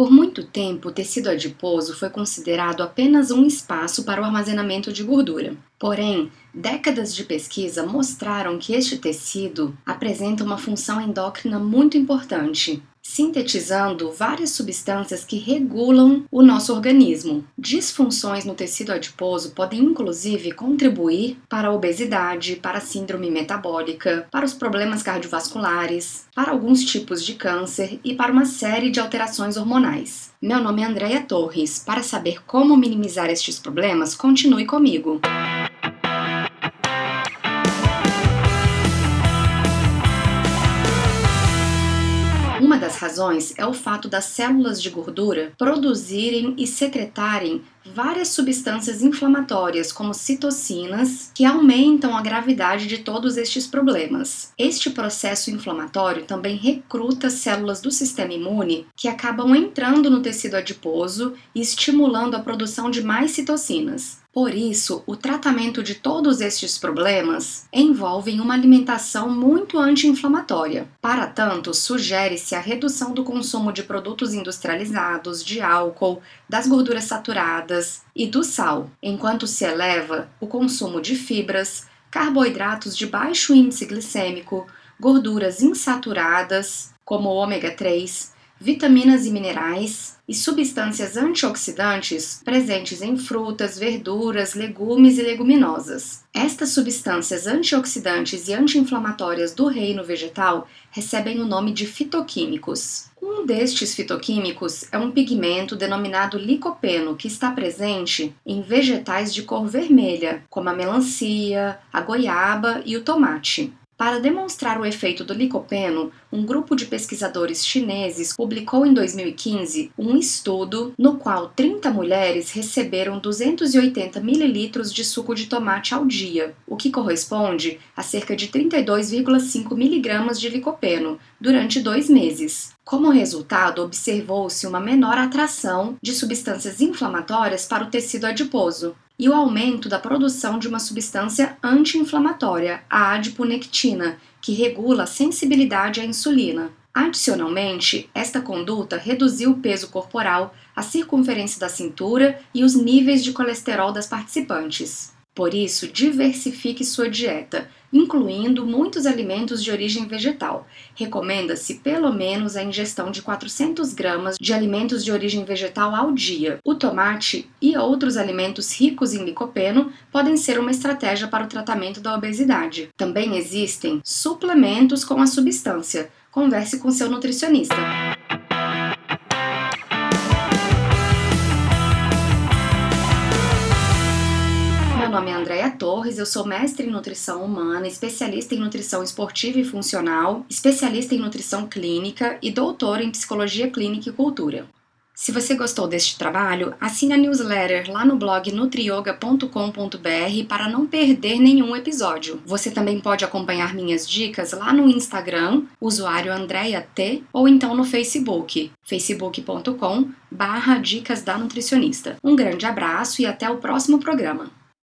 Por muito tempo, o tecido adiposo foi considerado apenas um espaço para o armazenamento de gordura. Porém, décadas de pesquisa mostraram que este tecido apresenta uma função endócrina muito importante, sintetizando várias substâncias que regulam o nosso organismo. Disfunções no tecido adiposo podem inclusive contribuir para a obesidade, para a síndrome metabólica, para os problemas cardiovasculares, para alguns tipos de câncer e para uma série de alterações hormonais. Meu nome é Andréia Torres. Para saber como minimizar estes problemas, continue comigo. Uma das razões é o fato das células de gordura produzirem e secretarem várias substâncias inflamatórias, como citocinas, que aumentam a gravidade de todos estes problemas. Este processo inflamatório também recruta células do sistema imune que acabam entrando no tecido adiposo e estimulando a produção de mais citocinas. Por isso, o tratamento de todos estes problemas envolve uma alimentação muito anti-inflamatória. Para tanto, sugere-se a redução do consumo de produtos industrializados, de álcool, das gorduras saturadas e do sal, enquanto se eleva o consumo de fibras, carboidratos de baixo índice glicêmico, gorduras insaturadas, como o ômega 3, vitaminas e minerais e substâncias antioxidantes presentes em frutas, verduras, legumes e leguminosas. Estas substâncias antioxidantes e anti-inflamatórias do reino vegetal recebem o nome de fitoquímicos. Um destes fitoquímicos é um pigmento denominado licopeno, que está presente em vegetais de cor vermelha, como a melancia, a goiaba e o tomate. Para demonstrar o efeito do licopeno, um grupo de pesquisadores chineses publicou em 2015 um estudo no qual 30 mulheres receberam 280 ml de suco de tomate ao dia, o que corresponde a cerca de 32,5 mg de licopeno, durante dois meses. Como resultado, observou-se uma menor atração de substâncias inflamatórias para o tecido adiposo, e o aumento da produção de uma substância anti-inflamatória, a adiponectina, que regula a sensibilidade à insulina. Adicionalmente, esta conduta reduziu o peso corporal, a circunferência da cintura e os níveis de colesterol das participantes. Por isso, diversifique sua dieta, incluindo muitos alimentos de origem vegetal. Recomenda-se pelo menos a ingestão de 400 gramas de alimentos de origem vegetal ao dia. O tomate e outros alimentos ricos em licopeno podem ser uma estratégia para o tratamento da obesidade. Também existem suplementos com a substância. Converse com seu nutricionista. Nome é Andréia Torres, eu sou mestre em nutrição humana, especialista em nutrição esportiva e funcional, especialista em nutrição clínica e doutora em psicologia clínica e cultura. Se você gostou deste trabalho, assine a newsletter lá no blog nutrioga.com.br para não perder nenhum episódio. Você também pode acompanhar minhas dicas lá no Instagram, usuário Andrea T, ou então no Facebook, facebook.com barra dicas da nutricionista. Um grande abraço e até o próximo programa.